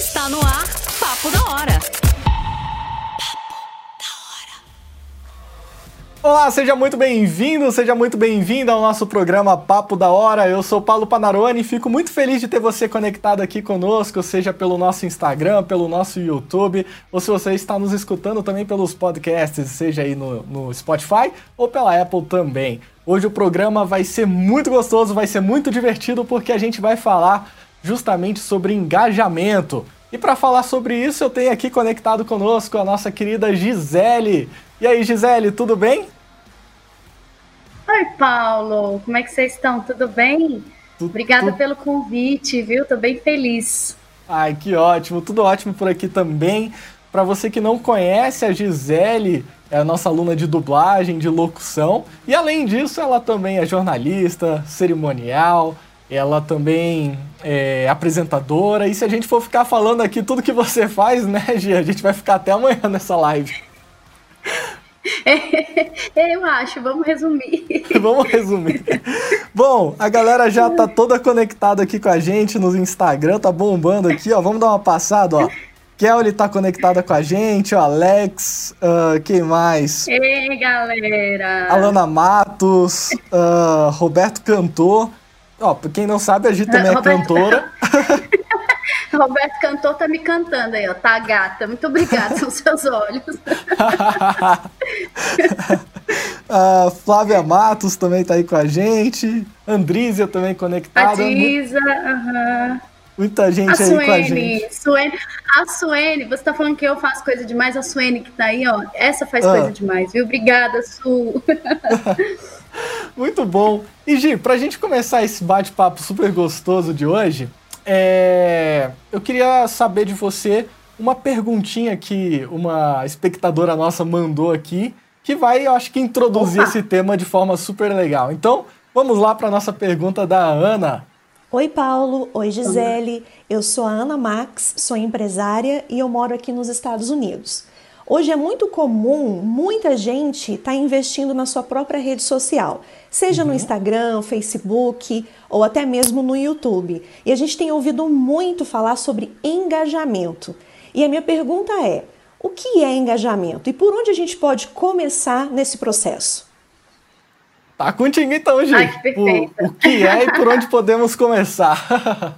Está no ar, Papo da Hora. Olá, seja muito bem-vindo, seja muito bem-vinda ao nosso programa Papo da Hora. Eu sou Paulo Panarone e fico muito feliz de ter você conectado aqui conosco, seja pelo nosso Instagram, pelo nosso YouTube, ou se você está nos escutando também pelos podcasts, seja aí no, no Spotify ou pela Apple também. Hoje o programa vai ser muito gostoso, vai ser muito divertido porque a gente vai falar justamente sobre engajamento. E para falar sobre isso, eu tenho aqui conectado conosco a nossa querida Gisele. E aí, Gisele, tudo bem? Oi, Paulo. Como é que vocês estão? Tudo bem? Tudo, Obrigada tudo... pelo convite, viu? Tô bem feliz. Ai, que ótimo. Tudo ótimo por aqui também. Para você que não conhece a Gisele, é a nossa aluna de dublagem, de locução. E além disso, ela também é jornalista, cerimonial, ela também é apresentadora. E se a gente for ficar falando aqui tudo que você faz, né, Gia, a gente vai ficar até amanhã nessa live. É, eu acho, vamos resumir. vamos resumir. Bom, a galera já tá toda conectada aqui com a gente no Instagram, tá bombando aqui, ó. Vamos dar uma passada, ó. Kelly tá conectada com a gente, o Alex, uh, quem mais? Ei, galera! Alana Matos, uh, Roberto Cantor. Ó, pra quem não sabe, a gente também é Roberto... cantora. Roberto Cantor tá me cantando aí, ó. Tá gata. Muito obrigada, são seus olhos. a Flávia Matos também tá aí com a gente. Andrízia também conectada. Andrísia, aham. Uh. Muita gente a aí Suene, com a gente. Suene, a Suene, você tá falando que eu faço coisa demais, a Suene que tá aí, ó, essa faz ah. coisa demais, viu? Obrigada, Su. Muito bom. E Gi, pra gente começar esse bate-papo super gostoso de hoje, é... eu queria saber de você uma perguntinha que uma espectadora nossa mandou aqui, que vai, eu acho que, introduzir Opa. esse tema de forma super legal. Então, vamos lá para nossa pergunta da Ana. Oi, Paulo. Oi, Gisele. Eu sou a Ana Max, sou empresária e eu moro aqui nos Estados Unidos. Hoje é muito comum muita gente estar tá investindo na sua própria rede social, seja uhum. no Instagram, Facebook ou até mesmo no YouTube. E a gente tem ouvido muito falar sobre engajamento. E a minha pergunta é: o que é engajamento e por onde a gente pode começar nesse processo? Tá contigo então, gente. Ai, que perfeito. O, o que é e por onde podemos começar?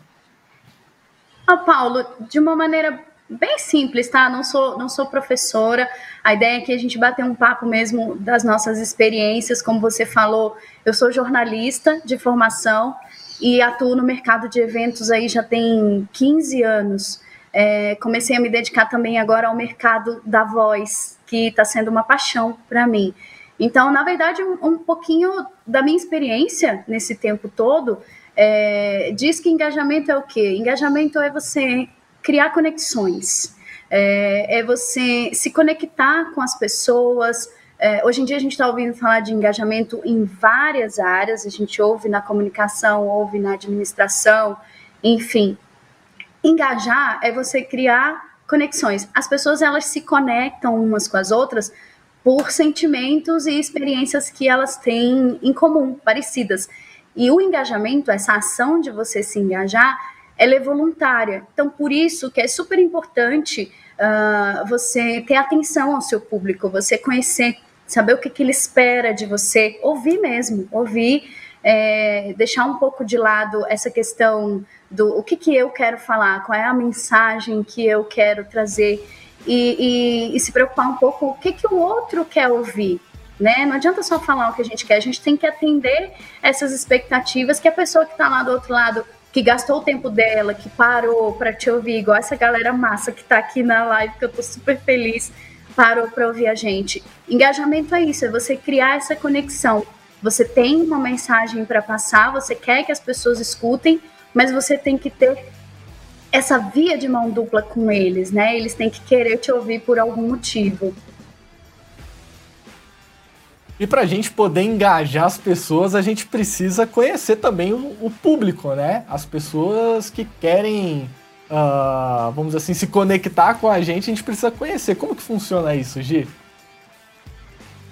oh, Paulo, de uma maneira bem simples, tá? Não sou, não sou professora. A ideia é que a gente bater um papo mesmo das nossas experiências. Como você falou, eu sou jornalista de formação e atuo no mercado de eventos aí já tem 15 anos. É, comecei a me dedicar também agora ao mercado da voz, que está sendo uma paixão para mim. Então, na verdade, um, um, pouquinho da minha experiência nesse tempo todo é, diz que engajamento é o quê? Engajamento é você criar conexões, é, é você se conectar com as pessoas. É, hoje em dia a gente está ouvindo falar de engajamento em várias áreas, a gente ouve na comunicação, ouve na administração, enfim. Engajar é você criar conexões. As pessoas elas se conectam umas com as outras por sentimentos e experiências que elas têm em comum, parecidas. E o engajamento, essa ação de você se engajar, ela é voluntária. Então, por isso que é super importante uh, você ter atenção ao seu público, você conhecer, saber o que, que ele espera de você, ouvir mesmo, ouvir, é, deixar um pouco de lado essa questão do o que, que eu quero falar, qual é a mensagem que eu quero trazer e, e, e se preocupar um pouco o que, que o outro quer ouvir. Né? Não adianta só falar o que a gente quer, a gente tem que atender essas expectativas que a pessoa que está lá do outro lado, que gastou o tempo dela, que parou para te ouvir, igual essa galera massa que está aqui na live, que eu estou super feliz, parou para ouvir a gente. Engajamento é isso, é você criar essa conexão. Você tem uma mensagem para passar, você quer que as pessoas escutem, mas você tem que ter essa via de mão dupla com eles, né? Eles têm que querer te ouvir por algum motivo. E para a gente poder engajar as pessoas, a gente precisa conhecer também o, o público, né? As pessoas que querem, uh, vamos assim, se conectar com a gente, a gente precisa conhecer. Como que funciona isso, Gi?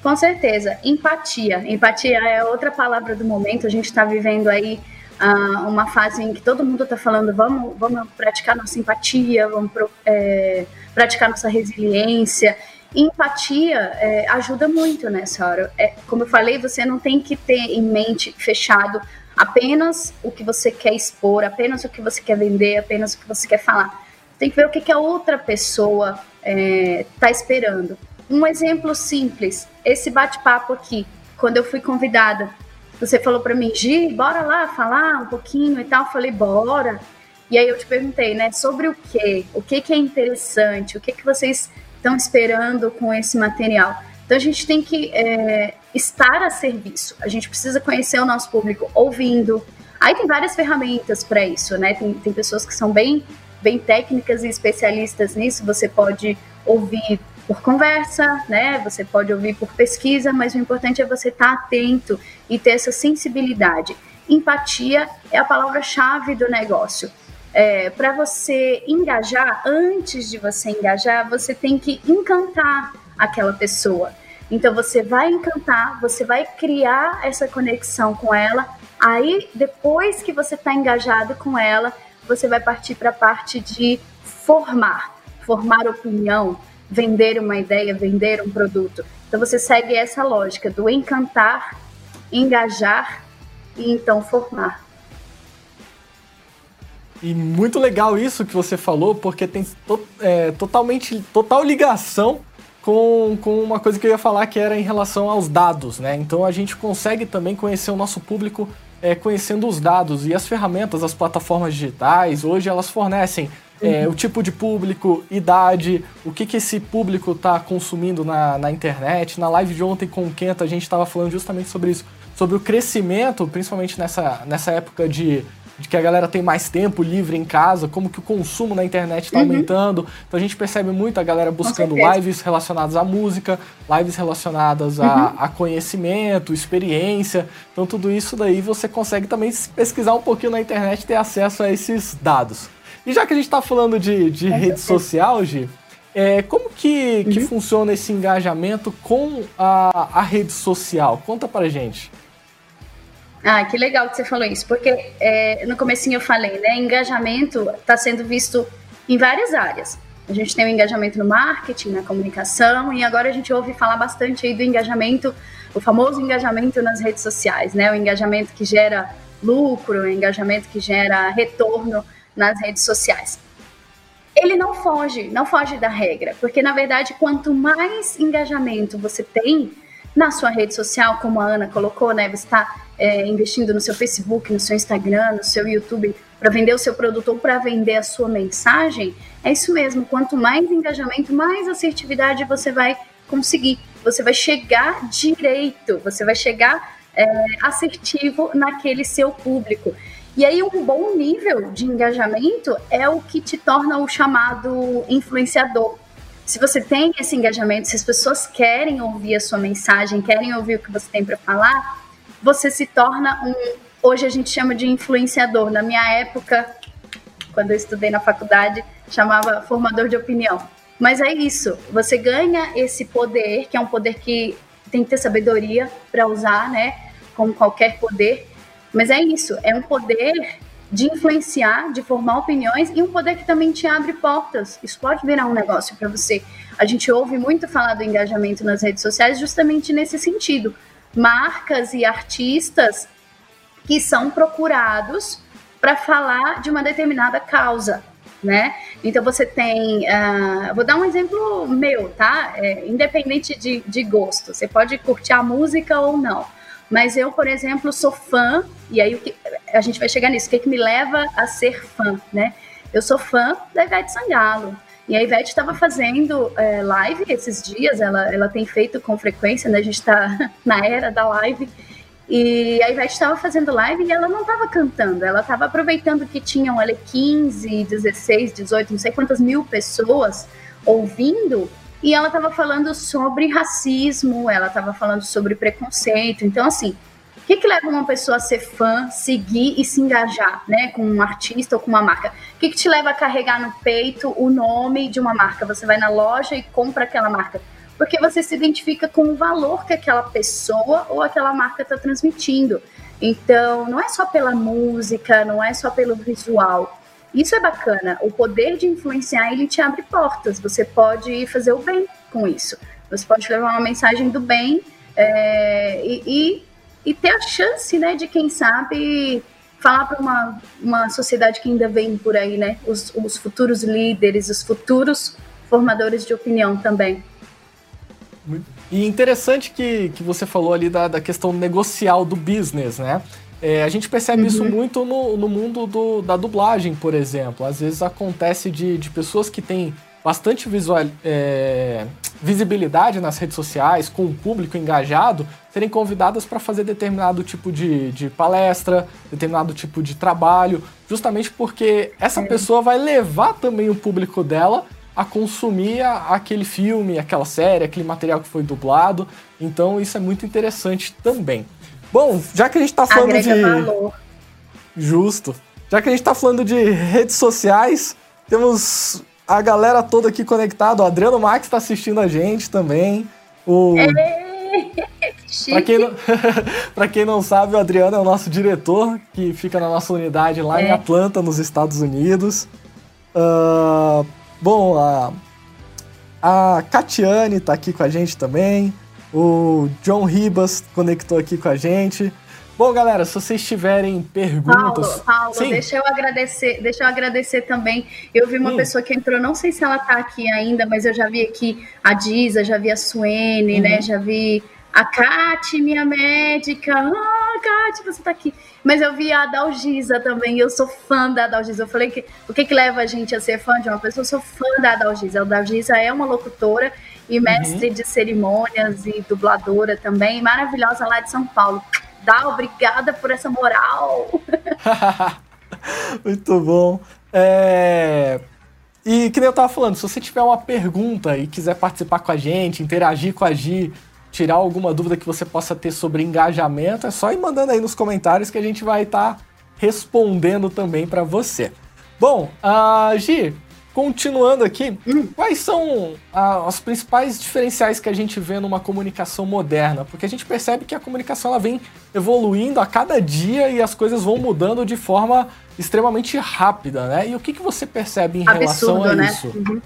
Com certeza, empatia. Empatia é outra palavra do momento. A gente está vivendo aí uh, uma fase em que todo mundo está falando vamos, vamos praticar nossa empatia, vamos é, praticar nossa resiliência. Empatia é, ajuda muito nessa hora. É, como eu falei, você não tem que ter em mente fechado apenas o que você quer expor, apenas o que você quer vender, apenas o que você quer falar. Tem que ver o que, que a outra pessoa está é, esperando. Um exemplo simples, esse bate-papo aqui, quando eu fui convidada, você falou para mim, Gi, bora lá falar um pouquinho e tal. Eu falei, bora. E aí eu te perguntei, né, sobre o quê? O que, que é interessante? O que, que vocês estão esperando com esse material? Então a gente tem que é, estar a serviço. A gente precisa conhecer o nosso público ouvindo. Aí tem várias ferramentas para isso, né? Tem, tem pessoas que são bem, bem técnicas e especialistas nisso. Você pode ouvir por conversa, né? Você pode ouvir por pesquisa, mas o importante é você estar atento e ter essa sensibilidade. Empatia é a palavra-chave do negócio. É, para você engajar, antes de você engajar, você tem que encantar aquela pessoa. Então você vai encantar, você vai criar essa conexão com ela. Aí depois que você está engajado com ela, você vai partir para a parte de formar, formar opinião, vender uma ideia, vender um produto. Então você segue essa lógica do encantar, engajar e então formar. E muito legal isso que você falou, porque tem to é, totalmente total ligação com, com uma coisa que eu ia falar que era em relação aos dados, né? Então a gente consegue também conhecer o nosso público é, conhecendo os dados e as ferramentas, as plataformas digitais, hoje elas fornecem é, uhum. o tipo de público, idade, o que, que esse público está consumindo na, na internet. Na live de ontem com o Kenta a gente estava falando justamente sobre isso, sobre o crescimento, principalmente nessa, nessa época de de que a galera tem mais tempo livre em casa, como que o consumo na internet está uhum. aumentando. Então a gente percebe muito a galera buscando lives relacionadas à música, lives relacionadas a, uhum. a, conhecimento, experiência. Então tudo isso daí você consegue também pesquisar um pouquinho na internet e ter acesso a esses dados. E já que a gente está falando de, de rede social, Gi, é, como que, uhum. que funciona esse engajamento com a, a rede social? Conta pra gente. Ah, que legal que você falou isso, porque é, no comecinho eu falei, né, engajamento está sendo visto em várias áreas. A gente tem o engajamento no marketing, na comunicação, e agora a gente ouve falar bastante aí do engajamento, o famoso engajamento nas redes sociais, né, o engajamento que gera lucro, o engajamento que gera retorno nas redes sociais. Ele não foge, não foge da regra, porque na verdade, quanto mais engajamento você tem na sua rede social, como a Ana colocou, né, você está é, investindo no seu Facebook, no seu Instagram, no seu YouTube para vender o seu produto ou para vender a sua mensagem, é isso mesmo. Quanto mais engajamento, mais assertividade você vai conseguir. Você vai chegar direito, você vai chegar é, assertivo naquele seu público. E aí, um bom nível de engajamento é o que te torna o chamado influenciador. Se você tem esse engajamento, se as pessoas querem ouvir a sua mensagem, querem ouvir o que você tem para falar, você se torna um. Hoje a gente chama de influenciador. Na minha época, quando eu estudei na faculdade, chamava formador de opinião. Mas é isso, você ganha esse poder, que é um poder que tem que ter sabedoria para usar, né? Como qualquer poder. Mas é isso, é um poder de influenciar, de formar opiniões e um poder que também te abre portas. Isso pode virar um negócio para você. A gente ouve muito falar do engajamento nas redes sociais justamente nesse sentido marcas e artistas que são procurados para falar de uma determinada causa, né? Então você tem, uh, vou dar um exemplo meu, tá? É, independente de, de gosto, você pode curtir a música ou não, mas eu, por exemplo, sou fã e aí que, a gente vai chegar nisso, o que, que me leva a ser fã, né? Eu sou fã da Ivete Sangalo. E a Ivete estava fazendo é, live esses dias, ela, ela tem feito com frequência, né? A gente está na era da live. E a Ivete estava fazendo live e ela não estava cantando, ela estava aproveitando que tinham ali 15, 16, 18, não sei quantas mil pessoas ouvindo, e ela estava falando sobre racismo, ela estava falando sobre preconceito. Então, assim, que, que leva uma pessoa a ser fã, seguir e se engajar, né, com um artista ou com uma marca? O que, que te leva a carregar no peito o nome de uma marca? Você vai na loja e compra aquela marca porque você se identifica com o valor que aquela pessoa ou aquela marca está transmitindo. Então, não é só pela música, não é só pelo visual. Isso é bacana. O poder de influenciar, ele te abre portas. Você pode fazer o bem com isso. Você pode levar uma mensagem do bem é, e, e, e, ter a chance, né, de quem sabe falar para uma, uma sociedade que ainda vem por aí, né? Os, os futuros líderes, os futuros formadores de opinião também. E interessante que, que você falou ali da, da questão negocial do business, né? É, a gente percebe uhum. isso muito no, no mundo do, da dublagem, por exemplo. Às vezes acontece de, de pessoas que têm bastante visual, é, visibilidade nas redes sociais, com o público engajado, serem convidadas para fazer determinado tipo de, de, palestra, determinado tipo de trabalho, justamente porque essa é. pessoa vai levar também o público dela a consumir aquele filme, aquela série, aquele material que foi dublado. Então isso é muito interessante também. Bom, já que a gente está falando Agrega de. Valor. Justo. Já que a gente está falando de redes sociais, temos a galera toda aqui conectada. O Adriano Max está assistindo a gente também. O... Para quem, não... quem não sabe, o Adriano é o nosso diretor, que fica na nossa unidade lá é. em Atlanta, nos Estados Unidos. Uh, bom, a, a Catiane está aqui com a gente também. O John Ribas conectou aqui com a gente. Bom, galera, se vocês tiverem perguntas. Paulo, Paulo deixa eu agradecer, deixa eu agradecer também. Eu vi uma hum. pessoa que entrou, não sei se ela tá aqui ainda, mas eu já vi aqui a Diza, já vi a Suene, uhum. né? Já vi a Kate, minha médica. Ah, Kate, você tá aqui. Mas eu vi a Adalgisa também, eu sou fã da Adalgisa. Eu falei que o que, que leva a gente a ser fã de uma pessoa? Eu sou fã da Adalgisa. A Adalgisa é uma locutora e mestre uhum. de cerimônias e dubladora também, maravilhosa lá de São Paulo. Dá, obrigada por essa moral. Muito bom. É... E que nem eu tava falando, se você tiver uma pergunta e quiser participar com a gente, interagir com a Gi, tirar alguma dúvida que você possa ter sobre engajamento, é só ir mandando aí nos comentários que a gente vai estar tá respondendo também para você. Bom, uh, Gi, Continuando aqui, hum. quais são ah, os principais diferenciais que a gente vê numa comunicação moderna? Porque a gente percebe que a comunicação ela vem evoluindo a cada dia e as coisas vão mudando de forma extremamente rápida, né? E o que, que você percebe em Absurdo, relação a né? isso? Uhum.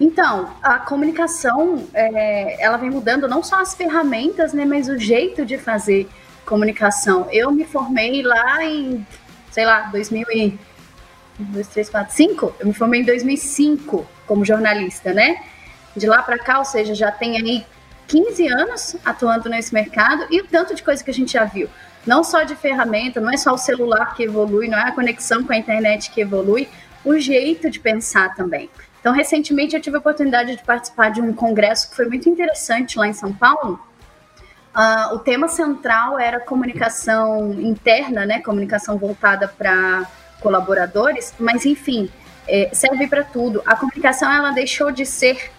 Então, a comunicação, é, ela vem mudando não só as ferramentas, né, mas o jeito de fazer comunicação. Eu me formei lá em, sei lá, 2000 e 2, 3, 4, 5. Eu me formei em 2005 como jornalista, né? De lá para cá, ou seja, já tem aí 15 anos atuando nesse mercado e o tanto de coisa que a gente já viu. Não só de ferramenta, não é só o celular que evolui, não é a conexão com a internet que evolui, o jeito de pensar também. Então, recentemente eu tive a oportunidade de participar de um congresso que foi muito interessante lá em São Paulo. Uh, o tema central era comunicação interna, né? Comunicação voltada para colaboradores, mas enfim, é, serve para tudo. A comunicação ela deixou de ser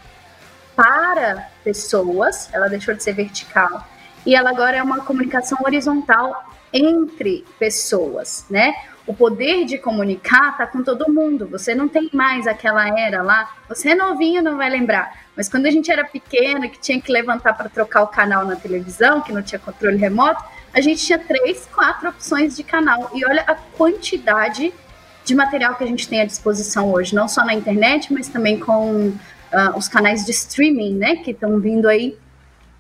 para pessoas, ela deixou de ser vertical e ela agora é uma comunicação horizontal entre pessoas, né? O poder de comunicar tá com todo mundo. Você não tem mais aquela era lá. Você é novinho, não vai lembrar. Mas quando a gente era pequeno, que tinha que levantar para trocar o canal na televisão, que não tinha controle remoto, a gente tinha três, quatro opções de canal. E olha a quantidade de material que a gente tem à disposição hoje, não só na internet, mas também com uh, os canais de streaming, né, que estão vindo aí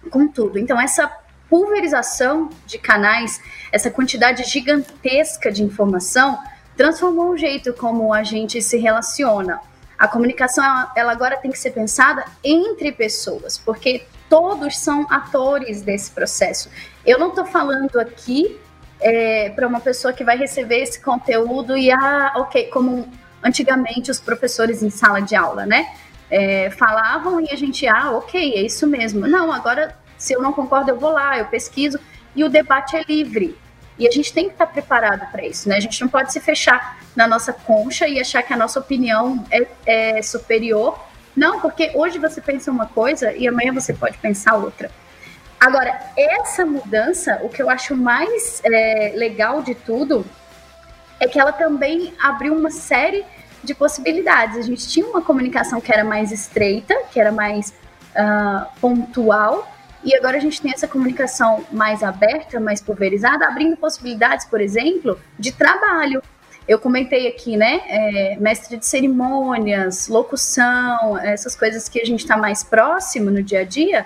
com tudo. Então, essa pulverização de canais, essa quantidade gigantesca de informação, transformou o jeito como a gente se relaciona. A comunicação, ela, agora tem que ser pensada entre pessoas, porque todos são atores desse processo. Eu não estou falando aqui é, para uma pessoa que vai receber esse conteúdo e, ah, ok, como antigamente os professores em sala de aula, né? É, falavam e a gente, ah, ok, é isso mesmo. Não, agora, se eu não concordo, eu vou lá, eu pesquiso e o debate é livre. E a gente tem que estar preparado para isso, né? A gente não pode se fechar na nossa concha e achar que a nossa opinião é, é superior. Não, porque hoje você pensa uma coisa e amanhã você pode pensar outra. Agora, essa mudança, o que eu acho mais é, legal de tudo, é que ela também abriu uma série de possibilidades. A gente tinha uma comunicação que era mais estreita, que era mais uh, pontual, E agora a gente tem essa comunicação mais aberta, mais pulverizada, abrindo possibilidades, por exemplo, de trabalho. Eu comentei aqui, né, é, mestre de cerimônias, locução, essas coisas que a gente está mais próximo no dia a dia.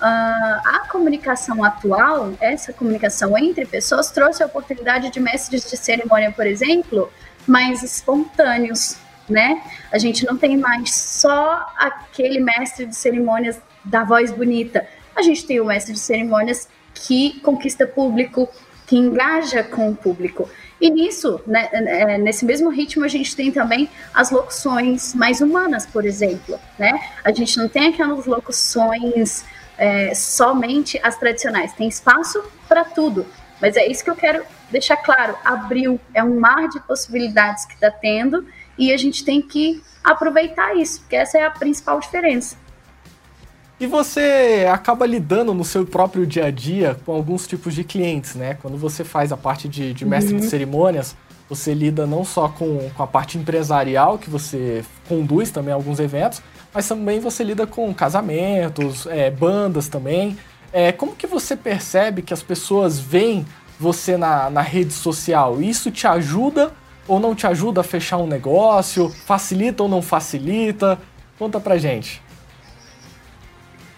Uh, a comunicação atual, essa comunicação entre pessoas, trouxe a oportunidade de mestres de cerimônia, por exemplo, mais espontâneos, né? A gente não tem mais só aquele mestre de cerimônias da voz bonita. A gente tem o mestre de cerimônias que conquista público, que engaja com o público. E nisso, né, é, nesse mesmo ritmo, a gente tem também as locuções mais humanas, por exemplo. Né? A gente não tem aquelas locuções é, somente as tradicionais. Tem espaço para tudo. Mas é isso que eu quero deixar claro. Abril é um mar de possibilidades que está tendo e a gente tem que aproveitar isso, porque essa é a principal diferença. E você acaba lidando no seu próprio dia a dia com alguns tipos de clientes, né? Quando você faz a parte de, de mestre uhum. de cerimônias, você lida não só com, com a parte empresarial, que você conduz também alguns eventos, mas também você lida com casamentos, é, bandas também. É, como que você percebe que as pessoas veem você na, na rede social? Isso te ajuda ou não te ajuda a fechar um negócio? Facilita ou não facilita? Conta pra gente.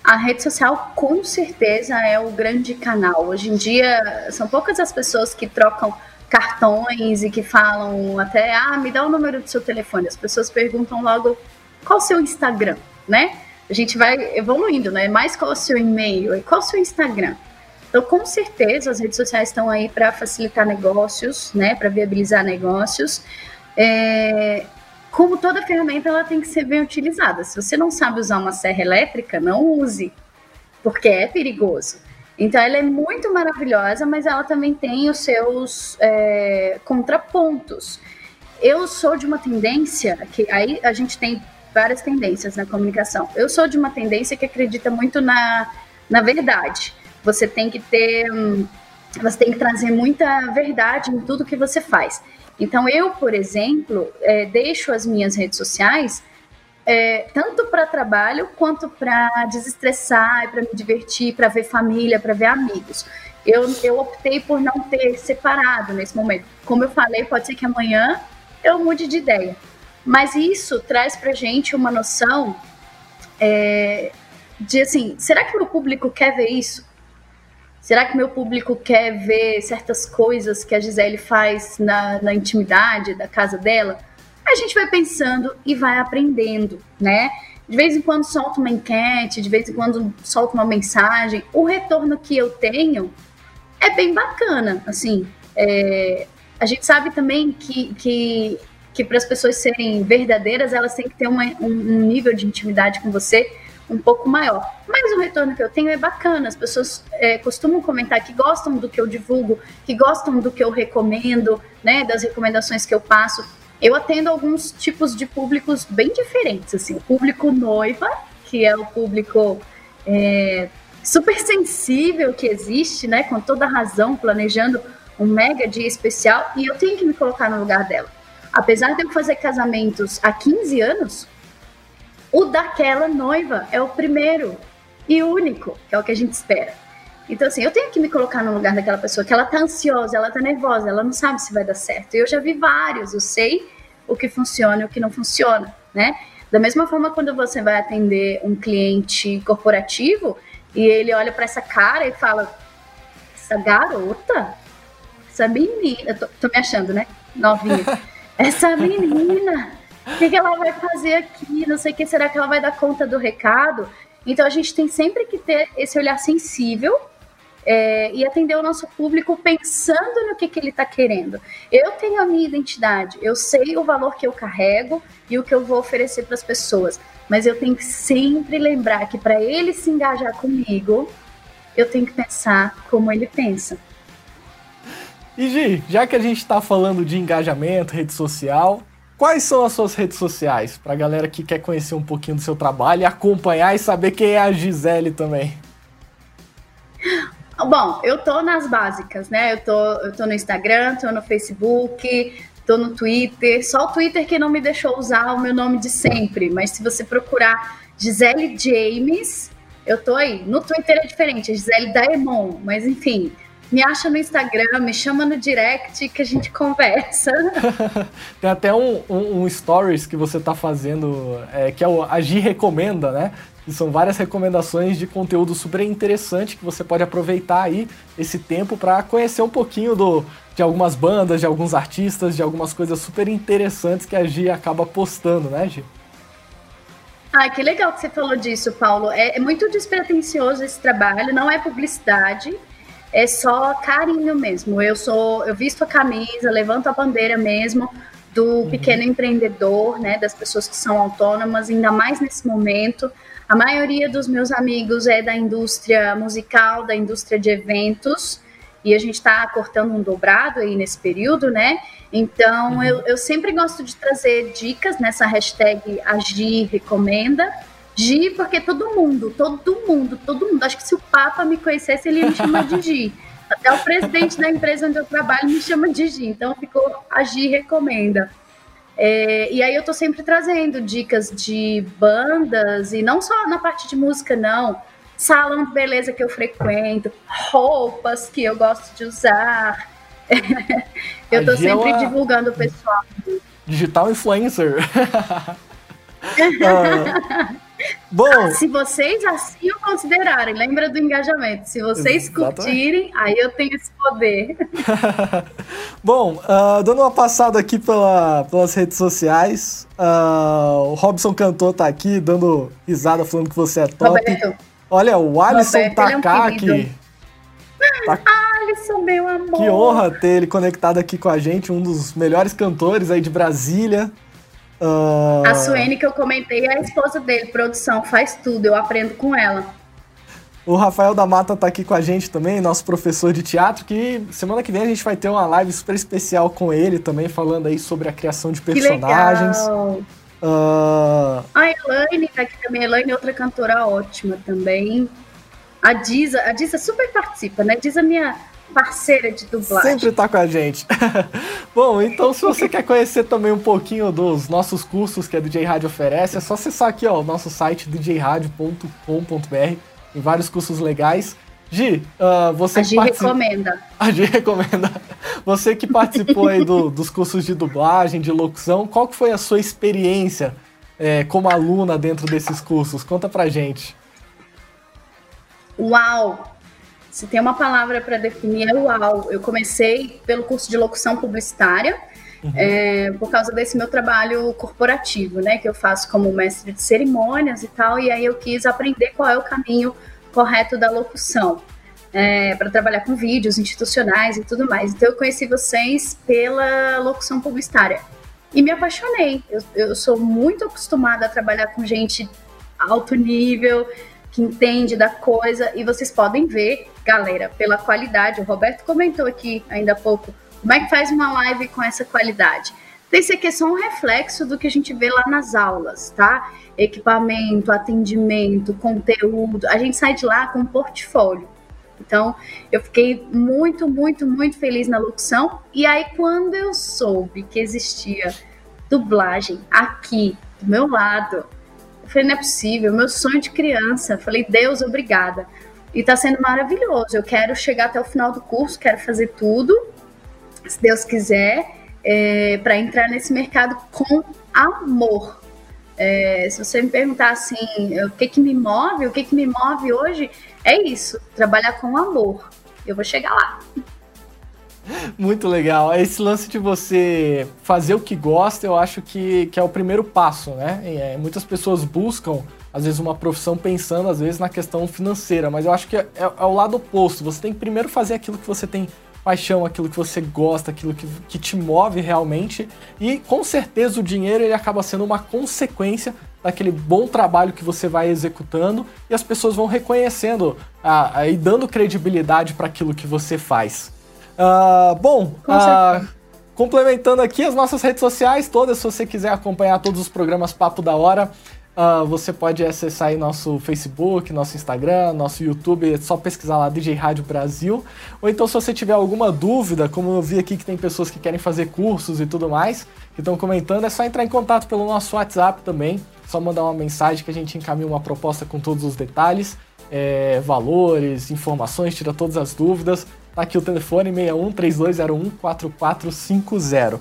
A rede social com certeza é o grande canal. Hoje em dia são poucas as pessoas que trocam cartões e que falam até, ah, me dá o número do seu telefone. As pessoas perguntam logo qual o seu Instagram, né? A gente vai evoluindo, né? Mais qual o seu e-mail e qual o seu Instagram. Então, com certeza, as redes sociais estão aí para facilitar negócios, né? Para viabilizar negócios. É, como toda ferramenta, ela tem que ser bem utilizada. Se você não sabe usar uma serra elétrica, não use, porque é perigoso. Então, ela é muito maravilhosa, mas ela também tem os seus é, contrapontos. Eu sou de uma tendência que aí a gente tem várias tendências na comunicação. Eu sou de uma tendência que acredita muito na, na verdade. Você tem que ter. Você tem que trazer muita verdade em tudo que você faz. Então, eu, por exemplo, é, deixo as minhas redes sociais é, tanto para trabalho quanto para desestressar, para me divertir, para ver família, para ver amigos. Eu, eu optei por não ter separado nesse momento. Como eu falei, pode ser que amanhã eu mude de ideia. Mas isso traz para gente uma noção é, de assim, será que meu público quer ver isso? Será que meu público quer ver certas coisas que a Gisele faz na, na intimidade da casa dela? A gente vai pensando e vai aprendendo, né? De vez em quando solto uma enquete, de vez em quando solto uma mensagem. O retorno que eu tenho é bem bacana, assim. É, a gente sabe também que, que que para as pessoas serem verdadeiras, elas têm que ter uma, um, um, nível de intimidade com você um pouco maior. Mas o retorno que eu tenho é bacana, as pessoas é, costumam comentar que gostam do que eu divulgo, que gostam do que eu recomendo, né, das recomendações que eu passo. Eu atendo alguns tipos de públicos bem diferentes, assim, o público noiva, que é o público é, super sensível que existe, né, com toda razão, planejando um mega dia especial, e eu tenho que me colocar no lugar dela apesar de eu fazer casamentos há 15 anos, o daquela noiva é o primeiro e único, que é o que a gente espera. Então, assim, eu tenho que me colocar no lugar daquela pessoa que ela tá ansiosa, ela tá nervosa, ela não sabe se vai dar certo. Eu já vi vários, eu sei o que funciona e o que não funciona, né? Da mesma forma, quando você vai atender um cliente corporativo e ele olha para essa cara e fala: essa garota, essa menina, tô, tô me achando, né? Novinha. essa menina, o que, que ela vai fazer aqui? Não sei o que, será que ela vai dar conta do recado? Então a gente tem sempre que ter esse olhar sensível é, e atender o nosso público pensando no que, que ele está querendo. Eu tenho a minha identidade, eu sei o valor que eu carrego e o que eu vou oferecer para as pessoas, mas eu tenho que sempre lembrar que para ele se engajar comigo, eu tenho que pensar como ele pensa. E Gi, já que a gente está falando de engajamento, rede social, quais são as suas redes sociais? Para a galera que quer conhecer um pouquinho do seu trabalho acompanhar e saber quem é a Gisele também. Bom, eu tô nas básicas, né? Eu tô, eu tô no Instagram, tô no Facebook, tô no Twitter. Só o Twitter que não me deixou usar o meu nome de sempre. Mas se você procurar Gisele James, eu tô aí. No Twitter é diferente, é Gisele Daemon, mas enfim, me acha no Instagram, me chama no direct que a gente conversa. Tem até um, um, um, stories que você tá fazendo, é, que é o Agir Recomenda, né? E são várias recomendações de conteúdo super interessante que você pode aproveitar aí esse tempo para conhecer um pouquinho do, de algumas bandas, de alguns artistas, de algumas coisas super interessantes que a Gi acaba postando, né, Gi? Ah, que legal que você falou disso, Paulo. É, é muito despretensioso esse trabalho, não é publicidade, é só carinho mesmo. Eu sou, eu visto a camisa, levanto a bandeira mesmo do uhum. pequeno empreendedor, né, das pessoas que são autônomas, ainda mais nesse momento. A maioria dos meus amigos é da indústria musical, da indústria de eventos, e a gente está cortando um dobrado aí nesse período, né? Então, uhum. eu, eu sempre gosto de trazer dicas nessa hashtag Agir Recomenda. Gi, porque todo mundo, todo mundo, todo mundo. Acho que se o Papa me conhecesse, ele ia me chamar de Gi. Até o presidente da empresa onde eu trabalho me chama de Gi. Então, ficou Agir Recomenda. É, e aí eu tô sempre trazendo dicas de bandas, e não só na parte de música, não. Salão de beleza que eu frequento, roupas que eu gosto de usar, eu tô sempre é divulgando o pessoal. Digital influencer. ah, bom. Ah, se vocês assim o considerarem, lembra do engajamento. Se vocês Exatamente. curtirem, aí eu tenho esse poder. bom, uh, dando uma passada aqui pela, pelas redes sociais, uh, o Robson Cantor tá aqui dando risada falando que você é top. Roberto. Olha, o Alisson Roberto, Takaki. É um Tá... Alisson, meu amor! Que honra ter ele conectado aqui com a gente, um dos melhores cantores aí de Brasília. Uh... A Suene que eu comentei é a esposa dele, produção, faz tudo, eu aprendo com ela. O Rafael da Mata tá aqui com a gente também, nosso professor de teatro, que semana que vem a gente vai ter uma live super especial com ele também, falando aí sobre a criação de personagens. Que legal. Uh... A Elaine tá aqui também, a Elaine é outra cantora ótima também. A Diza, a Diza super participa, né? Diza minha parceira de dublagem. Sempre tá com a gente. Bom, então se você quer conhecer também um pouquinho dos nossos cursos que a DJ Rádio oferece, é só acessar aqui ó, o nosso site djradio.com.br. Tem vários cursos legais. Gi, uh, você a Gi participa... recomenda. A Gi recomenda. Você que participou aí do, dos cursos de dublagem, de locução, qual que foi a sua experiência é, como aluna dentro desses cursos? Conta pra gente. Uau! Se tem uma palavra para definir, é uau. Eu comecei pelo curso de locução publicitária, uhum. é, por causa desse meu trabalho corporativo, né? Que eu faço como mestre de cerimônias e tal, e aí eu quis aprender qual é o caminho correto da locução. É, para trabalhar com vídeos institucionais e tudo mais. Então eu conheci vocês pela locução publicitária e me apaixonei. Eu, eu sou muito acostumada a trabalhar com gente alto nível, que entende da coisa. E vocês podem ver, galera, pela qualidade. O Roberto comentou aqui ainda há pouco como é que faz uma live com essa qualidade. Isso aqui é só um reflexo do que a gente vê lá nas aulas, tá? Equipamento, atendimento, conteúdo. A gente sai de lá com um portfólio. Então, eu fiquei muito, muito, muito feliz na locução. E aí, quando eu soube que existia dublagem aqui do meu lado, falei, não é possível, meu sonho de criança. falei, Deus, obrigada. E está sendo maravilhoso. Eu quero chegar até o final do curso, quero fazer tudo, se Deus quiser, é, para entrar nesse mercado com amor. É, se você me perguntar assim, o que que me move, o que que me move hoje, é isso, trabalhar com amor. Eu vou chegar lá. Muito legal. Esse lance de você fazer o que gosta, eu acho que, que é o primeiro passo, né? É, muitas pessoas buscam, às vezes, uma profissão pensando, às vezes, na questão financeira, mas eu acho que é, é, é o lado oposto. Você tem que primeiro fazer aquilo que você tem paixão, aquilo que você gosta, aquilo que, que te move realmente, e com certeza o dinheiro ele acaba sendo uma consequência daquele bom trabalho que você vai executando e as pessoas vão reconhecendo ah, e dando credibilidade para aquilo que você faz. Uh, bom, uh, complementando aqui as nossas redes sociais todas, se você quiser acompanhar todos os programas Papo da Hora, uh, você pode acessar aí nosso Facebook, nosso Instagram, nosso YouTube, é só pesquisar lá DJ Rádio Brasil. Ou então, se você tiver alguma dúvida, como eu vi aqui que tem pessoas que querem fazer cursos e tudo mais, que estão comentando, é só entrar em contato pelo nosso WhatsApp também. Só mandar uma mensagem que a gente encaminha uma proposta com todos os detalhes. é, valores, informações, tira todas as dúvidas. Tá aqui o telefone 61 3201 4450.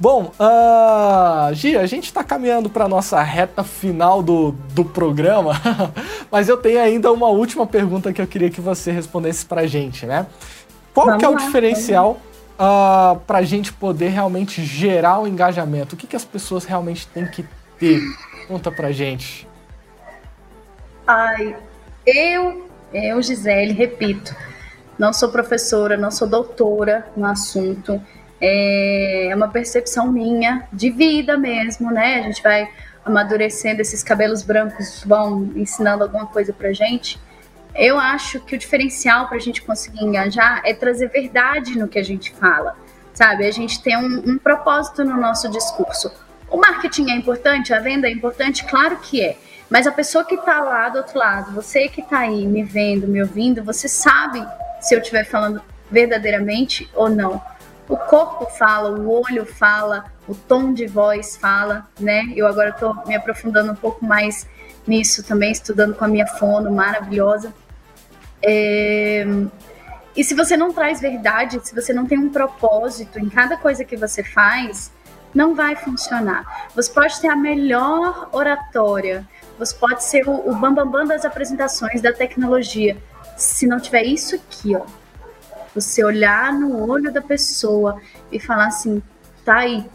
Bom, uh, Gi, a gente está caminhando para nossa reta final do, do programa, mas eu tenho ainda uma última pergunta que eu queria que você respondesse para a gente, né? Qual vamos que é o lá, diferencial uh, para a gente poder realmente gerar o engajamento? O que, que as pessoas realmente têm que ter? Conta para gente. Ai, eu, eu, Gisele, repito, não sou professora, não sou doutora no assunto. É uma percepção minha de vida mesmo, né? A gente vai amadurecendo, esses cabelos brancos vão ensinando alguma coisa pra gente. Eu acho que o diferencial para a gente conseguir engajar é trazer verdade no que a gente fala, sabe? A gente tem um, um propósito no nosso discurso. O marketing é importante, a venda é importante, claro que é. Mas a pessoa que está lá do outro lado, você que está aí me vendo, me ouvindo, você sabe se eu estiver falando verdadeiramente ou não. O corpo fala, o olho fala, o tom de voz fala, né? Eu agora estou me aprofundando um pouco mais nisso também, estudando com a minha fono maravilhosa. É... E se você não traz verdade, se você não tem um propósito em cada coisa que você faz, não vai funcionar. Você pode ter a melhor oratória, você pode ser o, bambambam bam, bam das apresentações da tecnologia. Se não tiver isso aqui, ó, você olhar no olho da pessoa e falar assim, tá aí,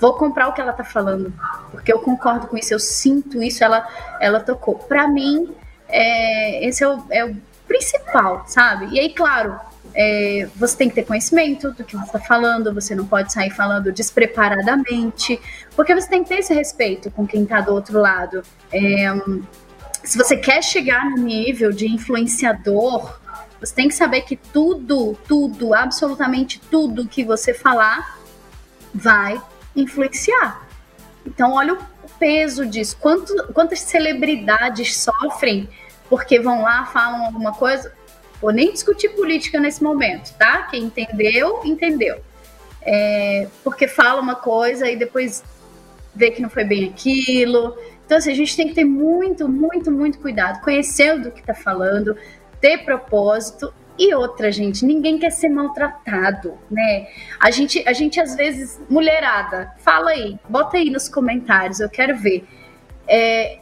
vou comprar o que ela tá falando, porque eu concordo com isso, eu sinto isso, ela, ela tocou. Para mim, é, esse é o, é o principal, sabe? E aí, claro, é, você tem que ter conhecimento do que você está falando, você não pode sair falando despreparadamente, porque você tem que ter esse respeito com quem está do outro lado. É, se você quer chegar no nível de influenciador, você tem que saber que tudo, tudo, absolutamente tudo que você falar vai influenciar. Então, olha o peso disso. Quanto, quantas celebridades sofrem porque vão lá, falam alguma coisa? Vou nem discutir política nesse momento, tá? Quem entendeu, entendeu. É, porque fala uma coisa e depois vê que não foi bem aquilo. Então, assim, a gente tem que ter muito, muito, muito cuidado, conhecer do que está falando, ter propósito e outra, gente, ninguém quer ser maltratado, né? A gente, a gente às vezes, mulherada, fala aí, bota aí nos comentários, eu quero ver. É,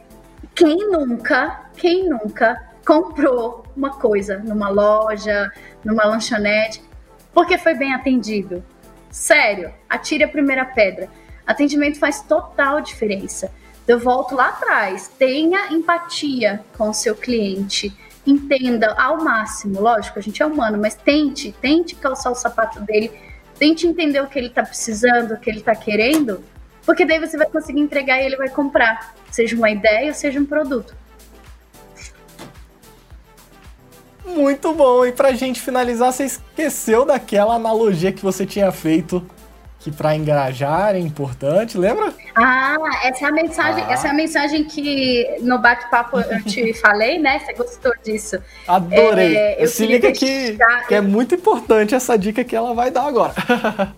quem nunca, quem nunca comprou uma coisa numa loja, numa lanchonete, porque foi bem atendido. Sério, atire a primeira pedra. Atendimento faz total diferença. Eu volto lá atrás, tenha empatia com o seu cliente, entenda ao máximo, lógico, a gente é humano, mas tente, tente calçar o sapato dele, tente entender o que ele está precisando, o que ele está querendo, porque daí você vai conseguir entregar e ele vai comprar, seja uma ideia seja um produto. Muito bom. E pra gente finalizar, você esqueceu daquela analogia que você tinha feito que para engajar é importante, lembra? Ah, essa é a mensagem, ah. essa é a mensagem que no bate-papo eu te falei, né? Você gostou disso? Adorei. É, Se liga que, que é muito importante essa dica que ela vai dar agora.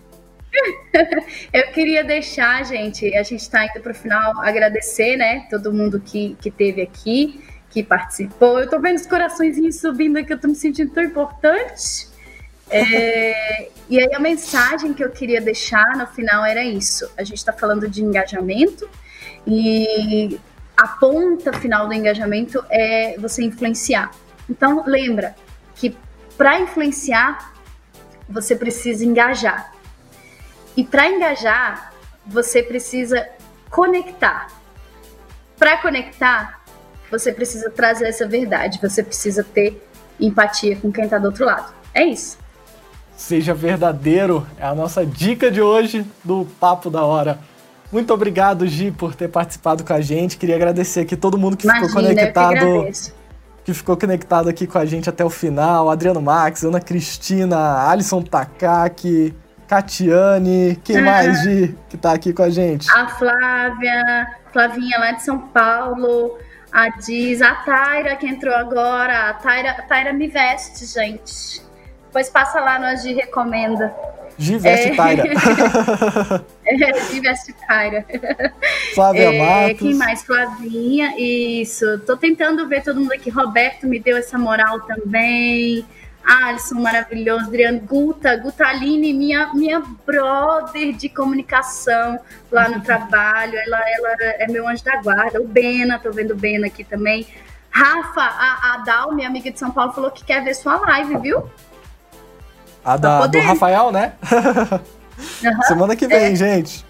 eu queria deixar, gente, a gente está indo para o final, agradecer, né? Todo mundo que, que teve aqui que participou. Eu tô vendo os coraçõezinhos subindo aqui, eu tô me sentindo tão importante. É, e aí a mensagem que eu queria deixar no final era isso. A gente está falando de engajamento e a ponta final do engajamento é você influenciar. Então lembra que para influenciar você precisa engajar. E para engajar, você precisa conectar. Para conectar, você precisa trazer essa verdade, você precisa ter empatia com quem está do outro lado. É isso. Seja verdadeiro, é a nossa dica de hoje do Papo da Hora. Muito obrigado, Gi, por ter participado com a gente. Queria agradecer aqui todo mundo que Imagina, ficou conectado. Que, que ficou conectado aqui com a gente até o final. Adriano Max, Ana Cristina, Alisson Takaki, Catiane, quem uhum. mais, Gi, que tá aqui com a gente? A Flávia, Flavinha lá de São Paulo, a Diz, a Taira que entrou agora. A Taira, a Taira me veste, gente. Depois passa lá no Agir Recomenda. Gi veste Taira. é, Gi veste Taira. Flávia é, Matos. Quem mais? Flavinha, isso. Tô tentando ver todo mundo aqui. Roberto me deu essa moral também. Alisson, maravilhoso. Adriano, Guta, Gutaline, minha, minha brother de comunicação lá no trabalho. Ela, ela é meu anjo da guarda. O Bena, tô vendo o Bena aqui também. Rafa, a, a Dal, minha amiga de São Paulo, falou que quer ver sua live, viu? A da, do Rafael, né? Uhum, Semana que vem, é. gente.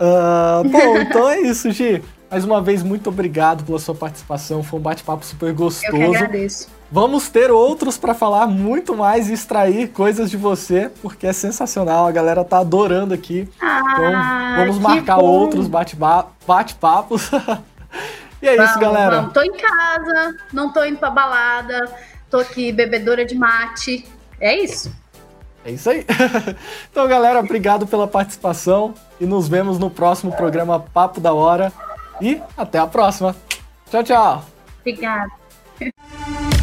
Uh, bom, então é isso, Gi. Mais uma vez, muito obrigado pela sua participação. Foi um bate-papo super gostoso. Eu que agradeço. Vamos ter outros para falar muito mais e extrair coisas de você, porque é sensacional. A galera tá adorando aqui. Ah, então, vamos marcar bom. outros bate-papos. e é vamos, isso, galera. Vamos. Tô em casa, não tô indo pra balada, tô aqui bebedora de mate. É isso. É isso aí. então, galera, obrigado pela participação e nos vemos no próximo programa Papo da Hora. E até a próxima. Tchau, tchau. Obrigada.